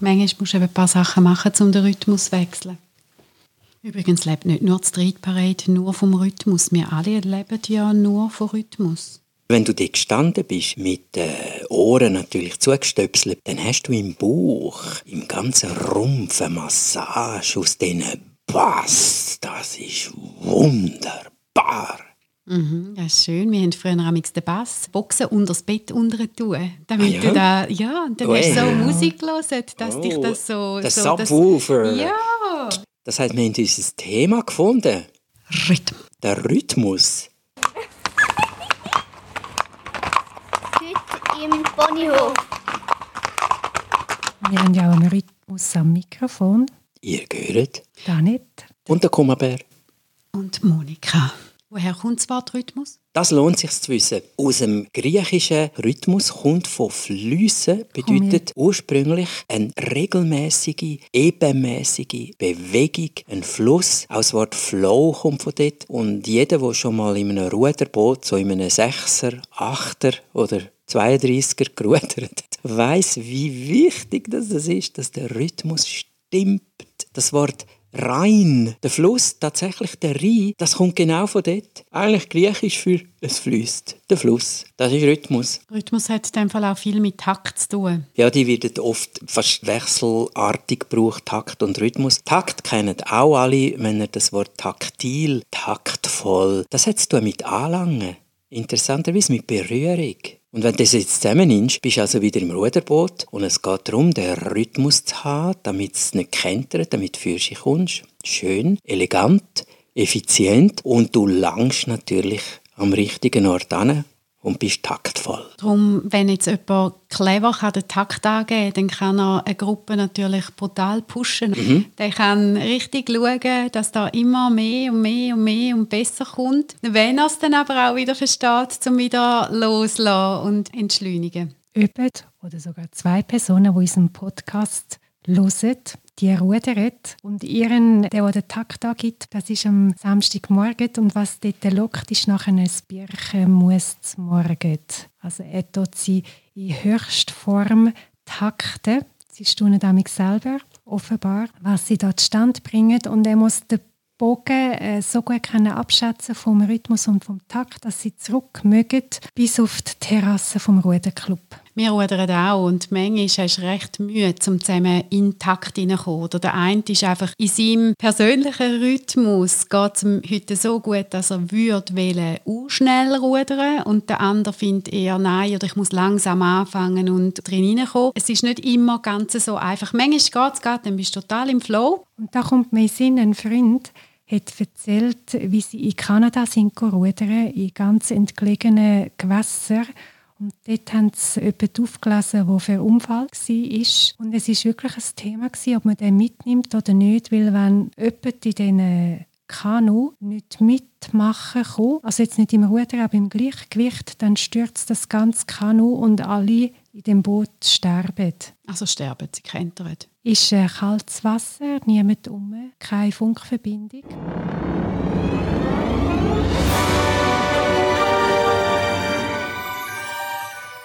Manchmal musst du ein paar Sachen machen, um den Rhythmus zu wechseln. Übrigens lebt nicht nur die Street Parade nur vom Rhythmus. Wir alle leben ja nur vom Rhythmus. Wenn du dort gestanden bist, mit den Ohren natürlich zugestöpselt, dann hast du im Bauch, im ganzen Rumpf eine Massage aus diesen Bass. Das ist wunderbar. Mhm, das ist schön. Wir haben früher am den Bass Boxen unter das Bett unter tun. Damit ah, ja? du da, ja, und dann oh, hast du so Musik gehört, dass oh, dich das so... Das so, Subwoofer. Das, ja. Das heißt, wir haben unser Thema gefunden. Rhythmus. Der Rhythmus. Heute im Ponyhof. Wir haben ja auch einen Rhythmus am Mikrofon. Ihr gehört? Da nicht. Und der Kummerbär. Und Monika. Woher kommt das Wort Rhythmus? Das lohnt sich zu wissen. Aus dem griechischen Rhythmus kommt von Flüssen, bedeutet ursprünglich eine regelmäßige, ebenmäßige Bewegung, ein Fluss. Auch das Wort Flow kommt von dort. Und jeder, der schon mal in einem Ruderboot, so in einem Sechser, Achter oder 32er gerudert hat, weiss, wie wichtig das ist, dass der Rhythmus stimmt. Das Wort Rhein, der Fluss, tatsächlich der Rhein, das kommt genau von dort. Eigentlich griechisch für es fließt, der Fluss. Das ist Rhythmus. Rhythmus hat in dem Fall auch viel mit Takt zu tun. Ja, die werden oft fast wechselartig gebraucht, Takt und Rhythmus. Takt kennen auch alle, wenn ihr das Wort taktil, taktvoll, das hat zu tun mit Anlangen. Interessanterweise mit Berührung. Und wenn du das jetzt zusammennimmst, bist du also wieder im Ruderboot und es geht darum, den Rhythmus zu haben, damit es nicht kentert, damit du für dich kommst. Schön, elegant, effizient und du langst natürlich am richtigen Ort an und bist taktvoll. Darum, wenn jetzt jemand clever kann den Takt angeben kann, dann kann er eine Gruppe natürlich brutal pushen. Mhm. Der kann richtig schauen, dass da immer mehr und mehr und mehr und besser kommt. Wenn er es dann aber auch wieder versteht, um wieder loszulassen und entschleunigen. Jemand oder sogar zwei Personen, die unseren Podcast hören, die rudert. Und ihren, der, der den Takt angibt, das ist am Samstagmorgen. Und was dort lockt, ist nachher ein Birchen muss morgen. Also er tut sie in höchster Form takten. Sie staunen damit selber, offenbar, was sie dort stand bringen. Und er muss den Bogen äh, so gut können abschätzen vom Rhythmus und vom Takt, dass sie zurück mögen bis auf die Terrasse vom Ruderclub. Wir rudern auch und manchmal hast du recht Mühe, um zusammen in den Takt hineinzukommen. Oder der eine ist einfach in seinem persönlichen Rhythmus geht es ihm heute so gut, dass er würde auch schnell rudern und der andere findet eher nein oder ich muss langsam anfangen und drin hineinkommen. Es ist nicht immer ganz so einfach. Manchmal geht es gerade, dann bist du total im Flow. Und da kommt mir in Sinn ein Freund, hat erzählt, wie sie in Kanada sind rudern, in ganz entlegenen Gewässern. Und dort haben sie jemanden aufgelesen, der für einen Unfall war. Und es war wirklich ein Thema, ob man den mitnimmt oder nicht. Weil wenn jemand in diesen Kanu nicht mitmachen kann, also jetzt nicht im Ruder, aber im Gleichgewicht, dann stürzt das ganze Kanu und alle in dem Boot sterben. Also sterben, sie kentern. Ist äh, kaltes Wasser, niemand um, keine Funkverbindung.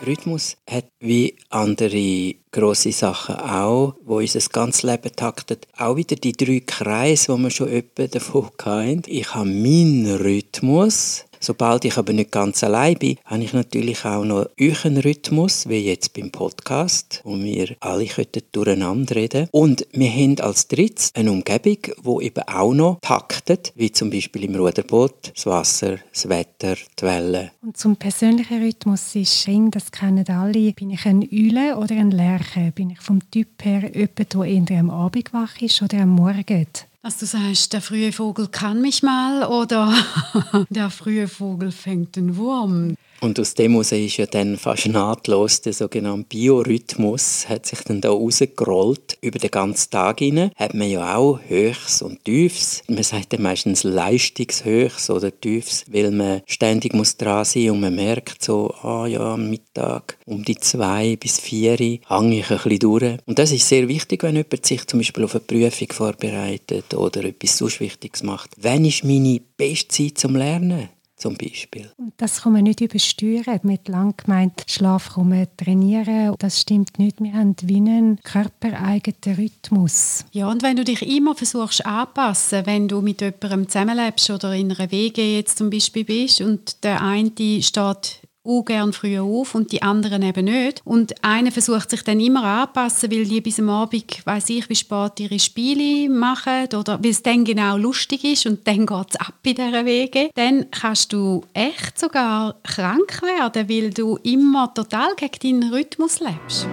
Rhythmus hat wie andere grosse Sachen auch, wo unser ganzes Leben taktet, auch wieder die drei Kreise, wo wir schon öppe davon hatten. Ich habe meinen Rhythmus, Sobald ich aber nicht ganz allein bin, habe ich natürlich auch noch euren Rhythmus, wie jetzt beim Podcast, wo wir alle durcheinander reden Und wir haben als drittes eine Umgebung, wo eben auch noch taktet, wie zum Beispiel im Ruderboot, das Wasser, das Wetter, die Wellen. Und zum persönlichen Rhythmus ist Ring, das kennen alle. Bin ich ein Eule oder ein Lerche? Bin ich vom Typ her jemand, der eher am Abend wach ist oder am Morgen? Dass du sagst, der frühe Vogel kann mich mal oder der frühe Vogel fängt den Wurm. Und aus dem heraus ist ja dann fast nahtlos der sogenannte Biorhythmus, hat sich dann da rausgerollt. Über den ganzen Tag hinein hat man ja auch Höchst und Tiefs. Man sagt dann meistens Leistungshöchst oder Tiefs, weil man ständig muss dran sein und man merkt so, ah ja, am Mittag um die zwei bis vier hänge ich ein bisschen durch. Und das ist sehr wichtig, wenn jemand sich zum Beispiel auf eine Prüfung vorbereitet oder etwas sonst Wichtiges macht. Wann ist meine beste Zeit zum Lernen? Zum Beispiel. Das kann man nicht übersteuern. Mit lang gemeint, Schlaf kann man trainieren. Das stimmt nicht. Wir haben wie einen körpereigenen Rhythmus. Ja, und wenn du dich immer versuchst anpassen, wenn du mit jemandem zusammenlebst oder in einer WG jetzt zum Beispiel bist und der eine steht auch gern früh auf und die anderen eben nicht. Und einer versucht sich dann immer anzupassen, weil die bis am Abend, weiß ich, wie spät ihre Spiele machen oder weil es dann genau lustig ist und dann geht es ab in dieser Wege. Dann kannst du echt sogar krank werden, weil du immer total gegen deinen Rhythmus lebst.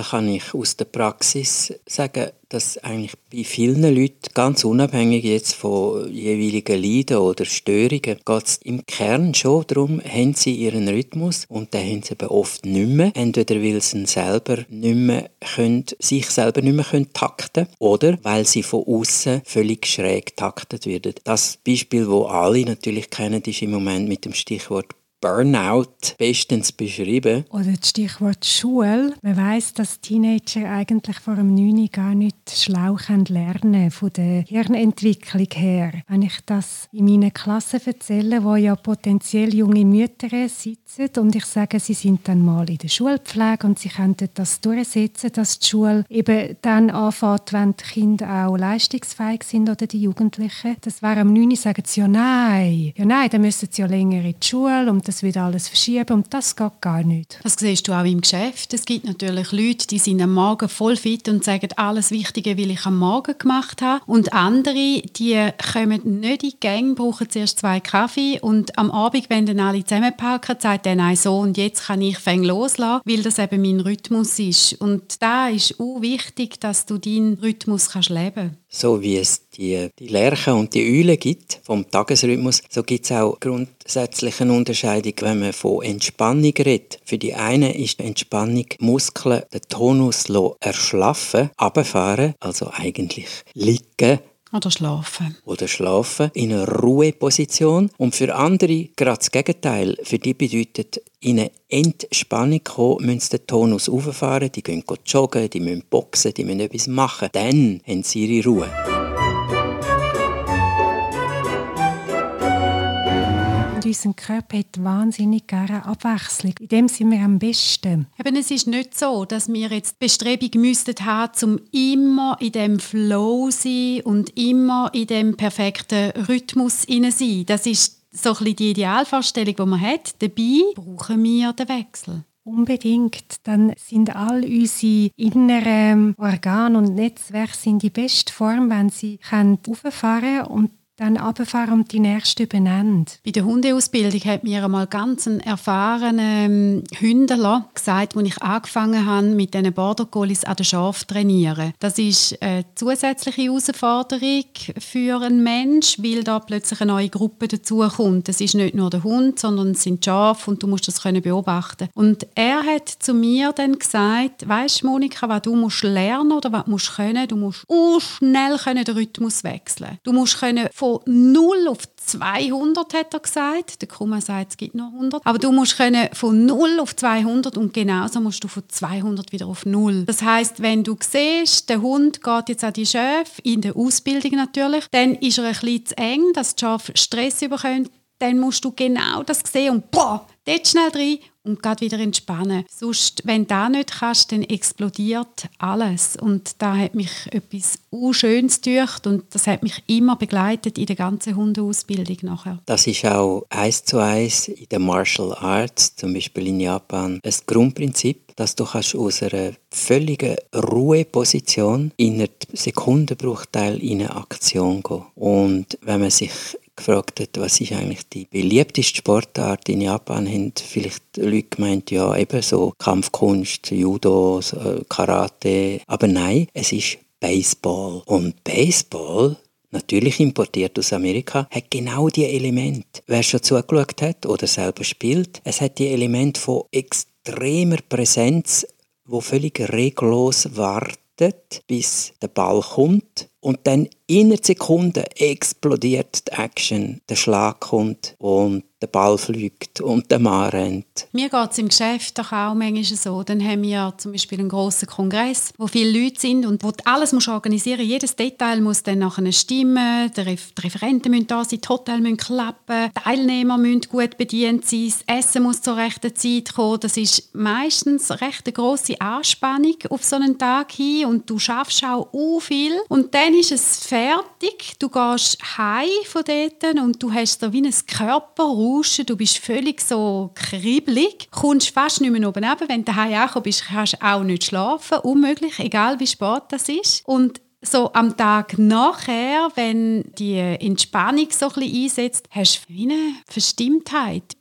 Da kann ich aus der Praxis sagen, dass eigentlich bei vielen Leuten, ganz unabhängig jetzt von jeweiligen Leiden oder Störungen, geht es im Kern schon darum, haben sie ihren Rhythmus und den haben sie eben oft nicht mehr. Entweder weil sie selber nicht mehr können, sich selber nicht mehr können takten oder weil sie von außen völlig schräg taktet werden. Das Beispiel, wo alle natürlich kennen, ist im Moment mit dem Stichwort Burnout bestens beschrieben. Oder das Stichwort Schule. Man weiß, dass Teenager eigentlich vor dem 9 gar nicht schlau lernen von der Hirnentwicklung her. Wenn ich das in meinen Klassen erzähle, wo ja potenziell junge Mütter sitzen und ich sage, sie sind dann mal in der Schulpflege und sie könnten das durchsetzen, dass die Schule eben dann anfängt, wenn die Kinder auch leistungsfähig sind oder die Jugendlichen. Das wäre am 9 sagen sie ja nein. Ja nein, dann müssen sie ja länger in die Schule und das wird alles verschieben und das geht gar nicht. Das siehst du auch im Geschäft. Es gibt natürlich Leute, die sind am Morgen voll fit und sagen, alles Wichtige will ich am Morgen gemacht haben. Und andere, die kommen nicht in die Gang, brauchen zuerst zwei Kaffee und am Abend, wenn dann alle zusammenpacken, sagt dann ein so und jetzt kann ich fäng loslassen, weil das eben mein Rhythmus ist. Und da ist auch wichtig, dass du deinen Rhythmus kannst leben kannst. So wie es die, die Lerche und die Eule gibt vom Tagesrhythmus, so gibt es auch grundsätzlich eine Unterscheidung, wenn man von Entspannung redet. Für die einen ist Entspannung Muskeln, den Tonus erschlaffen, abfahren, also eigentlich liegen, oder schlafen. Oder schlafen in einer Ruheposition. Und für andere gerade das Gegenteil. Für die bedeutet, in eine Entspannung kommen, müssen den Tonus auffahren, die gehen joggen, die müssen boxen, die müssen etwas machen. Dann haben sie ihre Ruhe. Unser Körper hat wahnsinnig gerne Abwechslung. In dem sind wir am besten. Eben, es ist nicht so, dass wir jetzt Bestrebung müssten haben, um immer in dem Flow sein und immer in dem perfekten Rhythmus sein. Das ist so ein bisschen die Idealvorstellung, die man hat. Dabei brauchen wir den Wechsel. Unbedingt. Dann sind all unsere inneren Organe und Netzwerke in die beste Form, wenn sie auffahren können und dann runterfahren und die nächste übernehmen. Bei der Hundeausbildung hat mir einmal ganz ein erfahrener ähm, Hündler gesagt, als ich angefangen habe, mit diesen Border Collies an den Schaf zu trainieren. Das ist eine zusätzliche Herausforderung für einen Menschen, weil da plötzlich eine neue Gruppe dazukommt. Es ist nicht nur der Hund, sondern es sind Schafe und du musst das können beobachten. Und er hat zu mir dann gesagt, weißt Monika, was du musst lernen oder was musst können, du musst schnell können den Rhythmus wechseln. Du musst können von von 0 auf 200, hat er gesagt. Der Kummer sagt, es gibt noch 100. Aber du musst können von 0 auf 200 und genauso musst du von 200 wieder auf 0. Das heißt, wenn du siehst, der Hund geht jetzt an die Schäfe, in der Ausbildung natürlich, dann ist er ein bisschen zu eng, dass die Schafe Stress bekommen. Dann musst du genau das sehen und boah, dort schnell rein und gerade wieder entspannen. Sonst, wenn du das nicht kannst, dann explodiert alles. Und da hat mich etwas Schönes durch und das hat mich immer begleitet in der ganzen Hundeausbildung nachher. Das ist auch eins zu eins in den Martial Arts, zum Beispiel in Japan, das Grundprinzip, dass du kannst aus einer völligen Ruheposition in einer Sekundenbruchteil in eine Aktion gehen. Und wenn man sich gefragt hat, was ist eigentlich die beliebteste Sportart in Japan, haben vielleicht Leute gemeint, ja, eben so Kampfkunst, Judo, Karate. Aber nein, es ist Baseball. Und Baseball natürlich importiert aus Amerika, hat genau die Elemente. Wer schon zugeschaut hat oder selber spielt, es hat die Elemente von extremer Präsenz, wo völlig regellos wartet, bis der Ball kommt und dann in einer Sekunde explodiert die Action, der Schlag kommt und der Ball fliegt und der Mann rennt. Mir geht es im Geschäft doch auch manchmal so. Dann haben wir zum Beispiel einen grossen Kongress, wo viele Leute sind und wo alles musst organisieren Jedes Detail muss dann nachher stimmen, die, Referenten müssen da sein, die Hotels müssen klappen, die Teilnehmer müssen gut bedient sein, das Essen muss zur rechten Zeit kommen. Das ist meistens recht eine grosse Anspannung auf so einen Tag hin und du schaffst auch viel. Und dann ist es fertig, du gehst heim von dort und du hast so wie ein Körper Rauschen, du bist völlig so kribbelig, kommst fast nicht mehr oben runter. Wenn du daheim angekommen bist, kannst du auch nicht schlafen, unmöglich, egal wie spät das ist. Und so am Tag nachher, wenn die Entspannung so ein bisschen einsetzt, hast du eine Verstimmtheit.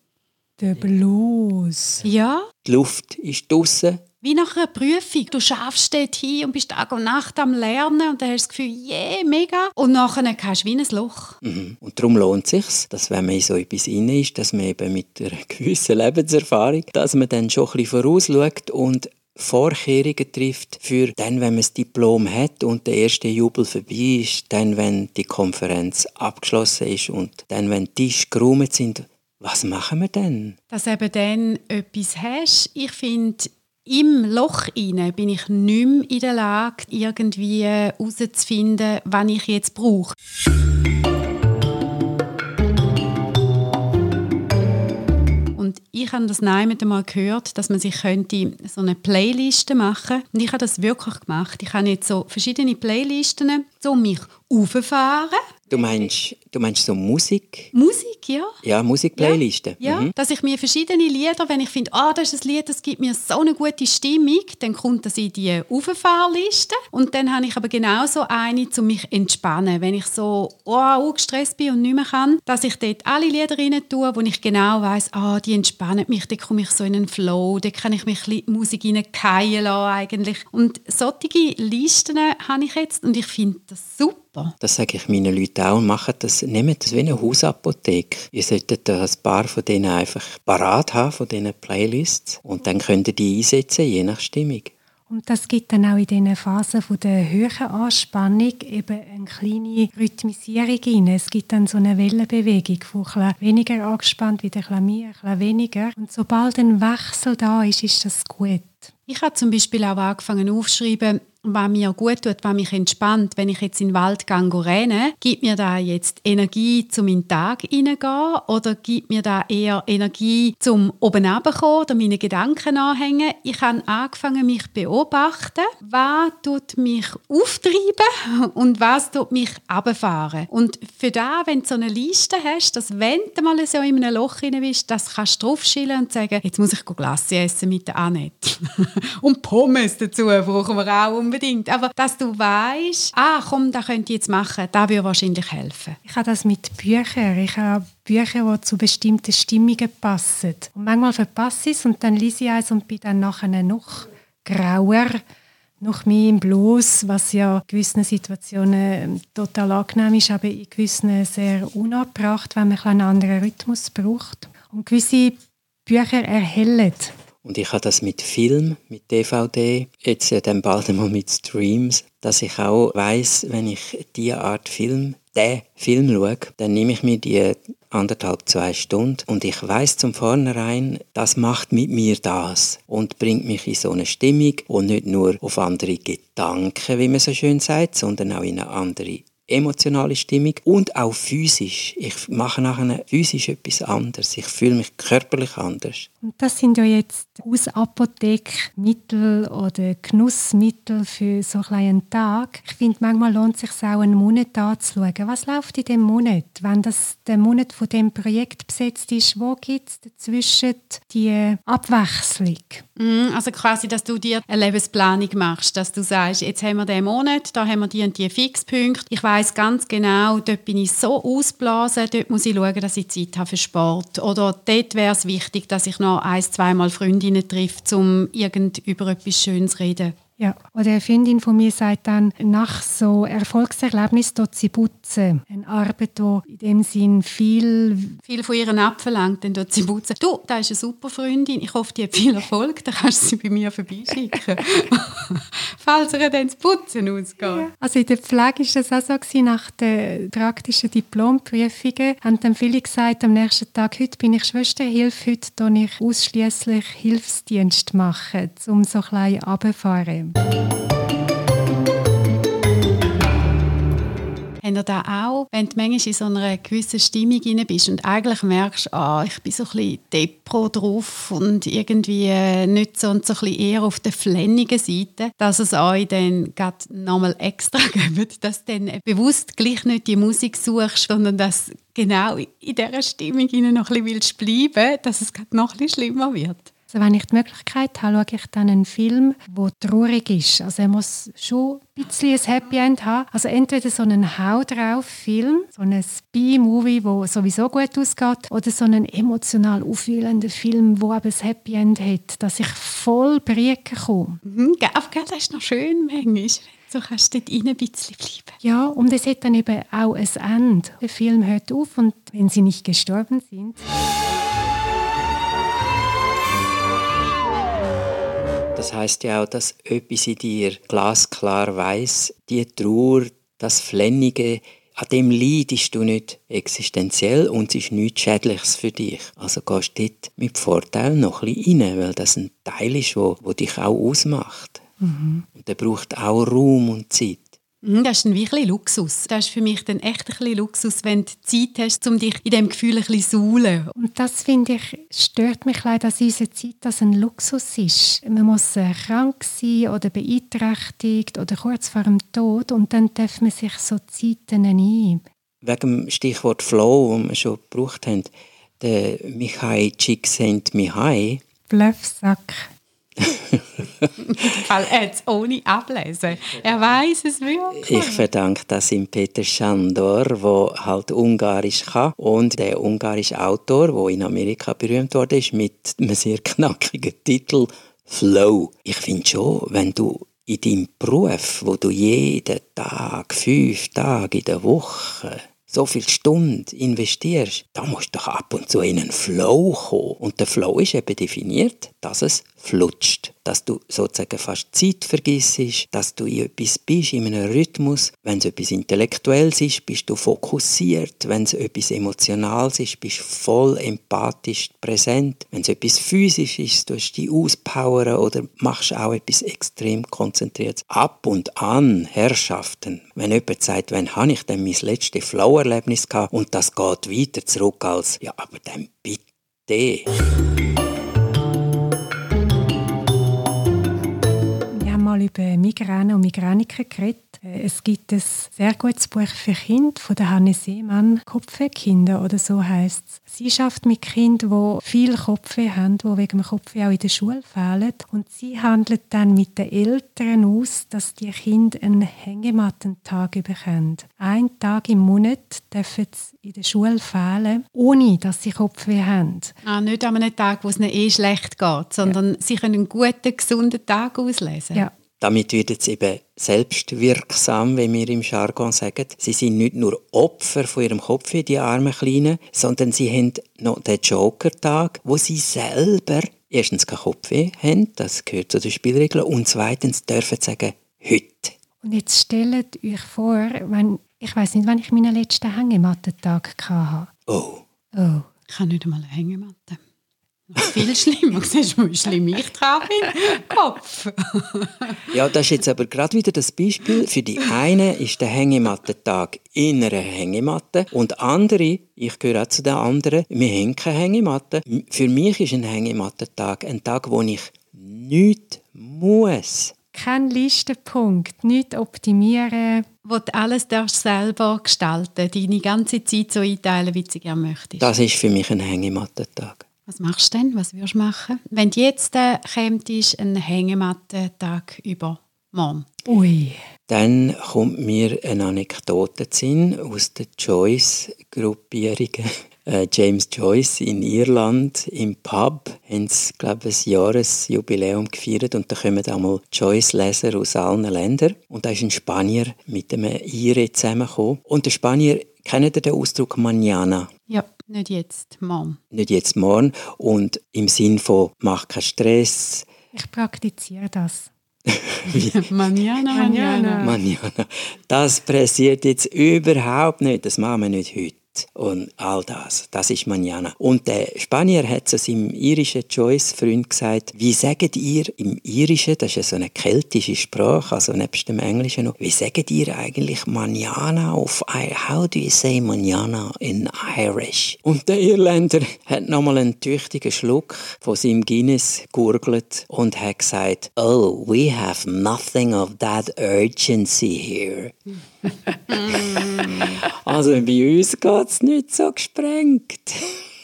Der Blues. Ja. Die Luft ist draußen, wie nach einer Prüfung. Du schaffst dort hin und bist Tag und Nacht am Lernen und dann hast du das Gefühl, yeah, mega. Und nachher hast du wie ein Loch. Mhm. Und darum lohnt es sich, dass wenn man in so etwas rein ist, dass man eben mit einer gewissen Lebenserfahrung, dass man dann schon ein bisschen vorausschaut und Vorkehrungen trifft für dann, wenn man das Diplom hat und der erste Jubel vorbei ist, dann, wenn die Konferenz abgeschlossen ist und dann, wenn die Tische geräumt sind, was machen wir denn? Dass eben dann etwas hast. Ich finde, im Loch inne bin ich nicht mehr in der Lage, irgendwie herauszufinden, was ich jetzt brauche. Und ich habe das Nein mit einmal gehört, dass man sich könnte so eine Playliste machen Und ich habe das wirklich gemacht. Ich habe jetzt so verschiedene Playlisten, um mich aufzufahren Du meinst, du meinst so Musik? Musik, ja. Ja, Musikplaylisten. Ja, ja. Mhm. dass ich mir verschiedene Lieder, wenn ich finde, ah, das ist ein Lied, das gibt mir so eine gute Stimmung, dann kommt das in die Auffahrliste. Und dann habe ich aber genauso eine, um mich zu entspannen. Wenn ich so oh, gestresst bin und nicht mehr kann, dass ich dort alle Lieder rein tue, wo ich genau weiß, ah, die entspannen mich, dann komme ich so in einen Flow, da kann ich mich ein bisschen Musik reinfallen lassen eigentlich. Und solche Listen habe ich jetzt und ich finde das super. Das sage ich meinen Leuten auch. Macht das, nehmt das wie eine Hausapotheke. Ihr solltet ein paar von denen einfach parat haben, von diesen Playlists. Und dann könnt ihr die einsetzen, je nach Stimmung. Und das gibt dann auch in diesen Phasen von der höheren Anspannung eben eine kleine Rhythmisierung rein. Es gibt dann so eine Wellenbewegung von ein weniger angespannt, wieder ein mehr, ein bisschen weniger. Und sobald ein Wechsel da ist, ist das gut. Ich habe zum Beispiel auch angefangen aufzuschreiben, was mir gut tut, was mich entspannt, wenn ich jetzt in den Wald gehe renne, gibt mir da jetzt Energie, zum in den Tag hineingehen oder gibt mir da eher Energie, zum oben runterkommen oder meine Gedanken anhängen? Ich habe angefangen, mich zu beobachten, was tut mich auftreiben und was tut mich runterfahren. Und für da, wenn du so eine Liste hast, dass wenn du mal so in einem Loch rein bist, das kannst du draufschillen und sagen, jetzt muss ich Glasse essen mit der Annette. und Pommes dazu brauchen wir auch unbedingt. Aber dass du weißt, ah, komm, das könnte ich jetzt machen, das würde wahrscheinlich helfen. Ich habe das mit Büchern. Ich habe Bücher, die zu bestimmten Stimmungen passen. Und manchmal verpasse ich es und dann lese ich eins und bin dann nachher noch grauer noch mehr im Blues, was ja in gewissen Situationen total angenehm ist, aber in gewissen sehr unabbracht, wenn man einen anderen Rhythmus braucht. Und gewisse Bücher erhellen und ich habe das mit Film, mit DVD, jetzt ja dann bald einmal mit Streams, dass ich auch weiß, wenn ich diese Art Film, den Film schaue, dann nehme ich mir die anderthalb, zwei Stunden. Und ich weiß zum Vornherein, das macht mit mir das und bringt mich in so eine Stimmung und nicht nur auf andere Gedanken, wie man so schön sagt, sondern auch in eine andere emotionale Stimmung und auch physisch. Ich mache nachher physisch etwas anderes. Ich fühle mich körperlich anders. Und das sind ja jetzt Hausapothekmittel oder Genussmittel für so einen Tag. Ich finde, manchmal lohnt es sich auch, einen Monat anzuschauen. Was läuft in dem Monat? Wenn das der Monat von dem Projekt besetzt ist, wo gibt es dazwischen die Abwechslung? Mhm, also quasi, dass du dir eine Lebensplanung machst, dass du sagst, jetzt haben wir den Monat, da haben wir die und die Fixpunkte. Ich weiß ganz genau, dort bin ich so ausblasen, dort muss ich schauen, dass ich Zeit habe für Sport. Oder dort wäre es wichtig, dass ich noch ein, zweimal Freundinnen treffe, um irgend über etwas Schönes zu reden. Ja, oder eine Freundin von mir sagt dann, nach so Erfolgserlebnis dort sie putzen. Eine Arbeit, die in dem Sinn viel... Viel von ihren abverlangt, dann dort sie putzen. Du, da ist eine super Freundin, ich hoffe, die hat viel Erfolg, dann kannst du sie bei mir vorbeischicken. Falls er dann das Putzen ausgeht. Ja. Also in der Pflege war das auch so, gewesen, nach den praktischen Diplomprüfungen haben dann viele gesagt, am nächsten Tag, heute bin ich Schwesterhilfe, heute mache ich ausschließlich Hilfsdienst machen, um so klein runterzufahren. Haben ihr das auch, wenn du manchmal in so einer gewissen Stimmung rein bist und eigentlich merkst, ah, ich bin so ein bisschen depro drauf und irgendwie äh, nicht so und so ein bisschen eher auf der flennigen Seite, dass es euch dann nochmal extra gibt, dass du dann bewusst gleich nicht die Musik suchst, sondern dass genau in dieser Stimmung noch ein bisschen bleiben dass es noch ein bisschen schlimmer wird? Also wenn ich die Möglichkeit habe, schaue ich dann einen Film, der traurig ist. Also er muss schon ein bisschen ein Happy End haben. Also entweder so einen Hau drauf Film, so ein B-Movie, der sowieso gut ausgeht, oder so einen emotional aufwühlenden Film, der aber ein Happy End hat, dass ich voll Brieken komme. Mhm, das ist noch schön manchmal. So kannst du dort rein ein bisschen bleiben. Ja, und es hat dann eben auch ein Ende. Der Film hört auf und wenn sie nicht gestorben sind... Das heißt ja auch, dass etwas in dir glasklar weiß, die Trauer, das Flennige, an dem leidest du nicht existenziell und es ist nichts Schädliches für dich. Also gehst du dort mit Vorteil noch ein bisschen rein, weil das ein Teil ist, wo, wo dich auch ausmacht. Mhm. Und der braucht auch Raum und Zeit. Mhm, das ist ein bisschen Luxus. Das ist für mich dann echt ein bisschen Luxus, wenn du Zeit hast, um dich in diesem Gefühl ein bisschen zu suhlen. Und das, finde ich, stört mich leider, dass unsere Zeit das ein Luxus ist. Man muss äh, krank sein oder beeinträchtigt oder kurz vor dem Tod und dann darf man sich so Zeiten nehmen. Wegen dem Stichwort Flow, das wir schon gebraucht haben, der Mihai Csikszentmihalyi Bluffsack Fall jetzt ohne ablesen. Er weiß es wirklich. Ich verdanke das ihm Peter Schandor, der halt Ungarisch kann und der ungarische Autor, der in Amerika berühmt wurde, ist mit einem sehr knackigen Titel Flow. Ich finde schon, wenn du in deinem Beruf, wo du jeden Tag, fünf Tage in der Woche so viel Stunden investierst, da musst du doch ab und zu in einen Flow kommen. Und der Flow ist eben definiert, dass es flutscht. Dass du sozusagen fast Zeit vergisst, dass du in etwas bist, in einem Rhythmus. Wenn es etwas Intellektuelles ist, bist du fokussiert. Wenn es etwas Emotionales ist, bist du voll empathisch präsent. Wenn es etwas Physisches ist, du dich auspowern oder machst auch etwas extrem konzentriertes. Ab und an Herrschaften. Wenn jemand sagt, wann habe ich denn mein letztes Flow-Erlebnis gehabt und das geht weiter zurück als, ja, aber dann bitte. Mal über Migräne und Migräniker geredet. Es gibt ein sehr gutes Buch für Kinder von der Hanne Seemann, Kopfwehkinder oder so heißt es. Sie schafft mit Kindern, die viel Kopfweh haben, die wegen dem Kopfweh auch in der Schule fehlen. Und sie handelt dann mit den Eltern aus, dass die Kinder einen Hängemattentag bekommen. Ein Tag im Monat dürfen sie in der Schule fehlen, ohne dass sie Kopfweh haben. Ah, nicht an einem Tag, wo es ihnen eh schlecht geht, sondern ja. sie können einen guten, gesunden Tag auslesen. Ja. Damit wird es eben selbstwirksam, wie wir im Jargon sagen. Sie sind nicht nur Opfer von ihrem Kopf, die armen Kleinen, sondern sie haben noch den Joker-Tag, wo sie selber erstens keinen Kopfweh haben, das gehört zu den Spielregeln, und zweitens dürfen sagen, heute. Und jetzt stellt euch vor, wenn, ich weiß nicht, wann ich meinen letzten Hängemattentag hatte. Oh. Oh. Ich habe nicht einmal eine Hängematte. Viel schlimmer. Siehst du, wie schlimm ich dran bin? Kopf. ja, das ist jetzt aber gerade wieder das Beispiel. Für die einen ist der Hängemattentag in einer Hängematte und andere, ich gehöre auch zu den anderen, wir haben keine Hängematte. Für mich ist ein Hängemattentag ein Tag, wo ich nichts muss. Kein Listenpunkt, nichts optimieren. Wo du alles darfst selber gestalten deine ganze Zeit so einteilen, wie du gerne möchtest. Das ist für mich ein Hängemattentag. Was machst du denn? Was würdest du machen? Wenn du jetzt äh, kämst, einen Hängemattentag über morgen. Ui. Dann kommt mir eine Anekdote Sinn aus der Joyce-Gruppierungen. äh, James Joyce in Irland im Pub haben sie, glaube ich, ein Jahresjubiläum gefeiert und da kommen einmal Joyce-Leser aus allen Ländern. Und da ist ein Spanier mit einem Ire zusammengekommen. Und der Spanier Kennt ihr den Ausdruck mañana? Ja, nicht jetzt, morgen. Nicht jetzt, morgen. Und im Sinn von mach keinen Stress. Ich praktiziere das. mañana, mañana. Mañana. Das passiert jetzt überhaupt nicht. Das machen wir nicht heute und all das. Das ist Manana. Und der Spanier hat zu seinem irischen Joyce-Freund gesagt, wie sagt ihr im Irischen, das ist ja so eine keltische Sprache, also nebst dem Englischen noch, wie sagt ihr eigentlich Manana auf, how do you say Manana in Irish? Und der Irländer hat nochmal einen tüchtigen Schluck von seinem Guinness gurgelt und hat gesagt, oh, we have nothing of that urgency here. also bei uns geht es nicht so gesprengt.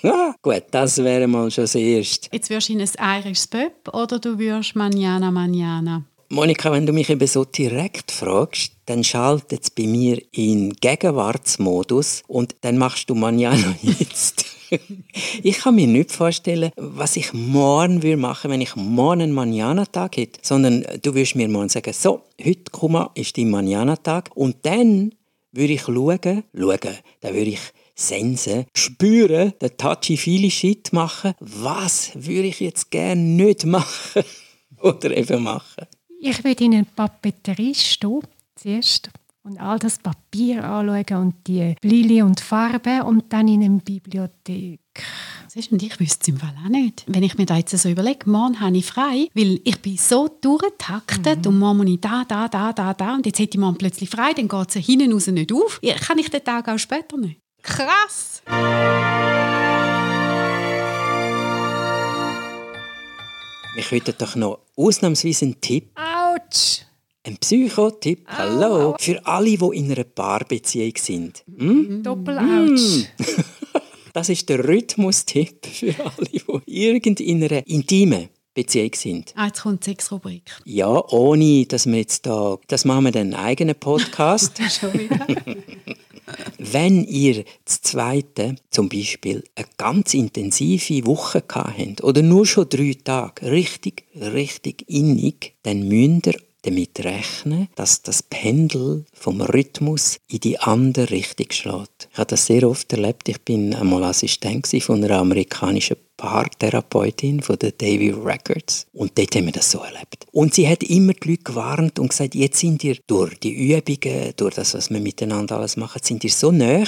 Gut, das wäre mal schon das Erste. Jetzt wirst du in ein irisches Pöpp oder du wirst Manjana Manjana? Monika, wenn du mich eben so direkt fragst, dann schaltet es bei mir in Gegenwartsmodus und dann machst du Manjana jetzt. ich kann mir nicht vorstellen, was ich morgen würde machen, wenn ich morgen einen Manjana-Tag hätte, sondern du würdest mir morgen sagen, so, heute komm, ist dein Manjana-Tag und dann würde ich schauen, schauen, dann würde ich sensen, spüren, den touchy-feely Shit machen. Was würde ich jetzt gerne nicht machen oder eben machen? Ich würde in eine Papeterie stehen, zuerst und all das Papier anschauen und die Lilie und Farben und dann in eine Bibliothek. Siehst du, und ich wüsste es im Fall auch nicht. Wenn ich mir da jetzt so überlege, morgen habe ich frei, weil ich bin so durchgetaktet mhm. und morgen muss ich da, da, da, da, da und jetzt hätte ich morgen plötzlich frei, dann geht es hinten raus nicht auf. Kann ich den Tag auch später nicht? Krass! Wir könnten doch noch ausnahmsweise einen Tipp. Autsch! Ein Psychotipp, hallo, für alle, die in einer Paarbeziehung sind. Hm? Doppel-Autsch. Hm. Das ist der Rhythmus-Tipp für alle, die irgend in einer intimen Beziehung sind. Ah, jetzt kommt die Sexrubrik. Ja, ohne, dass wir jetzt da, das machen wir dann einen eigenen Podcast. Schon wieder. Wenn ihr das zweite zum Beispiel eine ganz intensive Woche habt oder nur schon drei Tage, richtig, richtig innig, dann müsst ihr damit rechnen, dass das Pendel vom Rhythmus in die andere Richtung schlägt. Ich habe das sehr oft erlebt. Ich bin einmal Assistent von einer amerikanischen Paartherapeutin von der Davy Records. Und dort haben wir das so erlebt. Und sie hat immer die Leute gewarnt und gesagt, jetzt sind ihr durch die Übungen, durch das, was wir miteinander alles machen, sind ihr so nah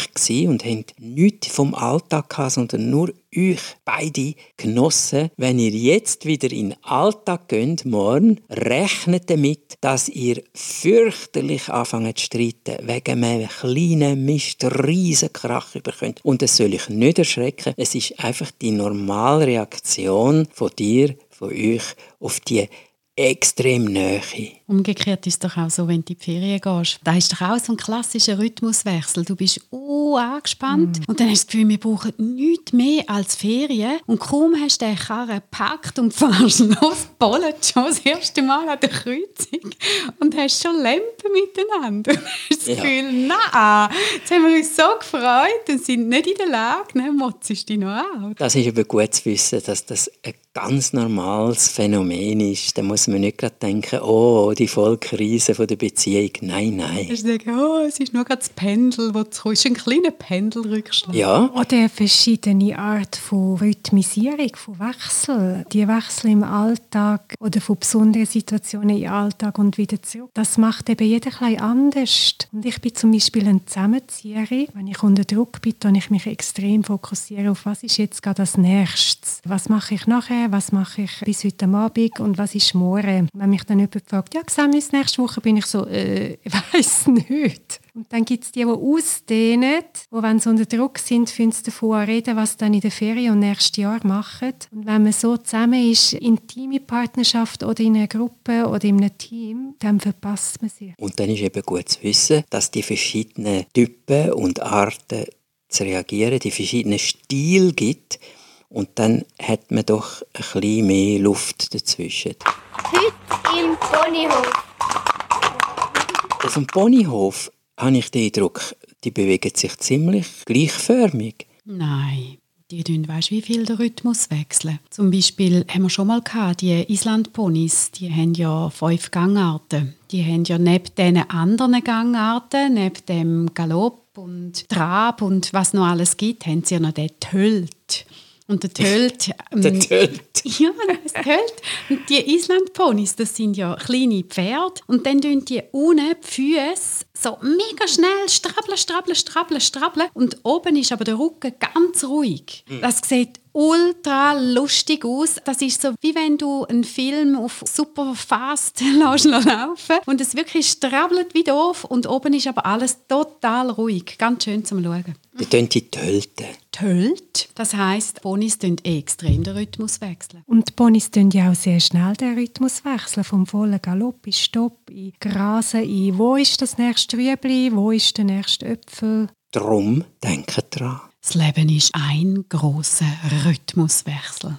und haben nichts vom Alltag gehabt, sondern nur euch beide genossen. Wenn ihr jetzt wieder in den Alltag geht, morgen, rechnet damit, dass ihr fürchterlich anfangen zu streiten, wegen einem kleinen Mist, riesen Krach bekommt. Und das soll ich nicht erschrecken. Es ist einfach die Normalreaktion von dir, von euch auf die extrem Nähe. Umgekehrt ist es doch auch so, wenn du in die Ferien gehst. Da ist doch auch so ein klassischer Rhythmuswechsel. Du bist uh, angespannt mm. und dann hast du das Gefühl, wir brauchen nichts mehr als Ferien. Und kaum hast du den Karren gepackt und fährst los, bollet schon das erste Mal an der Kreuzung und hast schon Lampen miteinander. Du hast das ja. Gefühl, na, jetzt haben wir uns so gefreut und sind nicht in der Lage, ne, motzest dich noch an. Das ist aber gut zu wissen, dass das ein ganz normales Phänomen ist. Da muss man nicht gerade denken, oh, die Vollkrise von der Beziehung. Nein, nein. Ich denke, oh, es ist nur gerade das Pendel, das Es ist ein kleiner Pendelrückschlag. Ja. Oder verschiedene Art von Rhythmisierung, von Wechsel. Die Wechsel im Alltag oder von besonderen Situationen im Alltag und wieder zurück. Das macht eben jeder ein anders. Und ich bin zum Beispiel ein Zusammenzieherin. Wenn ich unter Druck bin, dann ich mich extrem fokussiere auf, was ist jetzt gerade das Nächste. Was mache ich nachher? Was mache ich bis heute Abend? Und was ist morgen? Wenn mich dann jemand fragt, ja, sehen uns nächste Woche, bin ich so, äh, ich weiß nicht. Und dann gibt es die, die ausdehnen, die, wenn sie unter Druck sind, sie davon reden, was sie dann in der Ferien und nächstes Jahr machen. Und wenn man so zusammen ist, intime Partnerschaft oder in einer Gruppe oder in einem Team, dann verpasst man sie. Und dann ist eben gut zu wissen, dass die verschiedenen Typen und Arten zu reagieren, die verschiedenen Stile gibt. Und dann hat man doch ein bisschen mehr Luft dazwischen. Heute im Ponyhof. Auf dem Ponyhof habe ich den Eindruck, die bewegen sich ziemlich gleichförmig. Nein. Die tun, weißt wie viel der Rhythmus wechseln. Zum Beispiel haben wir schon mal gehabt, die Islandponys, die haben ja fünf Gangarten. Die haben ja neben diesen anderen Gangarten, neben dem Galopp und Trab und was noch alles gibt, haben sie ja noch den Tölt. Und der Tölt... der ähm, Tölt. Ja, das Tölt. Und die Islandponys, das sind ja kleine Pferde. Und dann tun die unten die Füße so mega schnell strabbeln, strabbeln, strabbeln, strabbeln. Und oben ist aber der Rücken ganz ruhig. Mhm. Das sieht ultra lustig aus. Das ist so, wie wenn du einen Film auf super fast laufen und es wirklich strabbelt wie doof und oben ist aber alles total ruhig. Ganz schön zum Schauen. Die tun die Tölten. Tölt, das heisst, Ponys tun extrem den Rhythmus wechseln. Und die Ponys tun ja auch sehr schnell den Rhythmus wechseln, vom vollen Galopp in Stopp, in Grasen, in wo ist das nächste Rüebli, wo ist der nächste Äpfel. Drum denken dran. Das Leben ist ein großer Rhythmuswechsel.